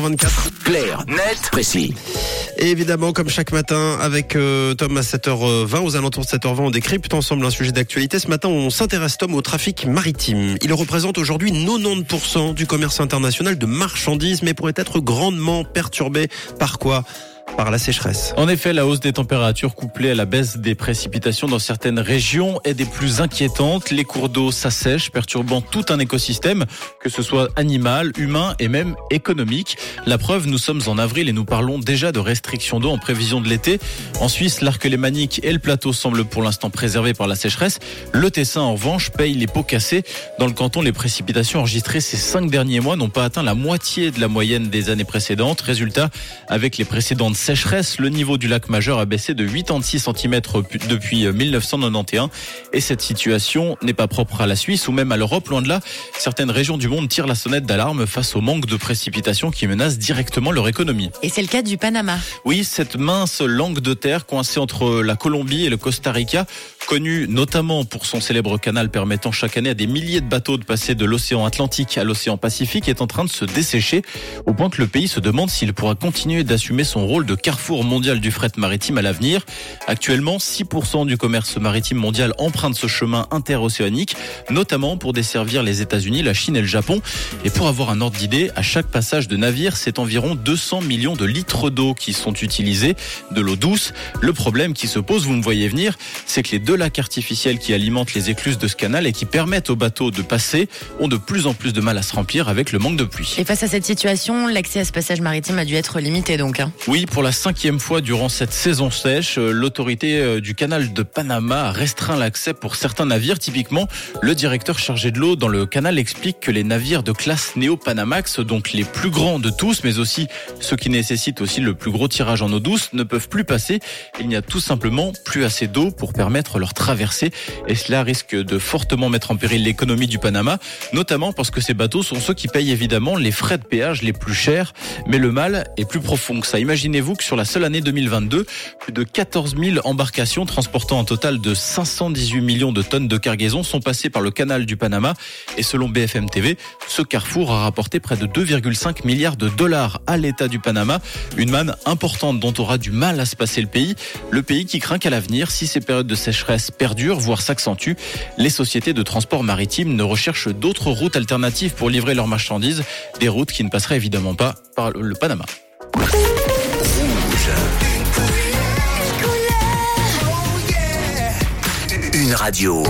7h24. Clair, net, précis. Et évidemment, comme chaque matin, avec euh, Tom à 7h20, aux alentours de 7h20, on décrypte ensemble un sujet d'actualité. Ce matin, on s'intéresse, Tom, au trafic maritime. Il représente aujourd'hui 90% du commerce international de marchandises, mais pourrait être grandement perturbé par quoi En effet, la hausse des températures couplée à la baisse des précipitations dans certaines régions est des plus inquiétantes. Les cours d'eau s'assèchent, perturbant tout un écosystème, que ce soit animal, humain et même économique. La preuve, nous sommes en avril et nous parlons déjà de restrictions d'eau en prévision de l'été. En Suisse, l'arc lémanique et le plateau semblent pour l'instant préservés par la sécheresse. Le Tessin, en revanche, paye les pots cassés. Dans le canton, les précipitations enregistrées ces cinq derniers mois n'ont pas atteint la moitié de la moyenne des années précédentes. Résultat, avec les précédentes sécheresse, le niveau du lac majeur a baissé de 86 cm depuis 1991 et cette situation n'est pas propre à la Suisse ou même à l'Europe, loin de là. Certaines régions du monde tirent la sonnette d'alarme face au manque de précipitations qui menace directement leur économie. Et c'est le cas du Panama. Oui, cette mince langue de terre coincée entre la Colombie et le Costa Rica, connue notamment pour son célèbre canal permettant chaque année à des milliers de bateaux de passer de l'océan Atlantique à l'océan Pacifique, est en train de se dessécher au point que le pays se demande s'il pourra continuer d'assumer son rôle de carrefour mondial du fret maritime à l'avenir. Actuellement, 6% du commerce maritime mondial emprunte ce chemin interocéanique, notamment pour desservir les États-Unis, la Chine et le Japon. Et pour avoir un ordre d'idée, à chaque passage de navire, c'est environ 200 millions de litres d'eau qui sont utilisés, de l'eau douce. Le problème qui se pose, vous me voyez venir, c'est que les deux lacs artificiels qui alimentent les écluses de ce canal et qui permettent aux bateaux de passer ont de plus en plus de mal à se remplir avec le manque de pluie. Et face à cette situation, l'accès à ce passage maritime a dû être limité donc. Hein. Oui, pour la cinquième fois durant cette saison sèche, euh, l'autorité euh, du canal de Panama a restreint l'accès pour certains navires. Typiquement, le directeur chargé de l'eau dans le canal explique que les navires de classe Néo-Panamax, donc les plus grands de tous, mais aussi ceux qui nécessitent aussi le plus gros tirage en eau douce, ne peuvent plus passer. Il n'y a tout simplement plus assez d'eau pour permettre leur traversée et cela risque de fortement mettre en péril l'économie du Panama, notamment parce que ces bateaux sont ceux qui payent évidemment les frais de péage les plus chers. Mais le mal est plus profond que ça. Imaginez-vous que sur la seule année 2022, plus de 14 000 embarcations transportant un total de 518 millions de tonnes de cargaison sont passées par le canal du Panama. Et selon BFM TV, ce carrefour a rapporté près de 2,5 milliards de dollars à l'État du Panama. Une manne importante dont aura du mal à se passer le pays. Le pays qui craint qu'à l'avenir, si ces périodes de sécheresse perdurent, voire s'accentuent, les sociétés de transport maritime ne recherchent d'autres routes alternatives pour livrer leurs marchandises. Des routes qui ne passeraient évidemment pas par le Panama. Une radio.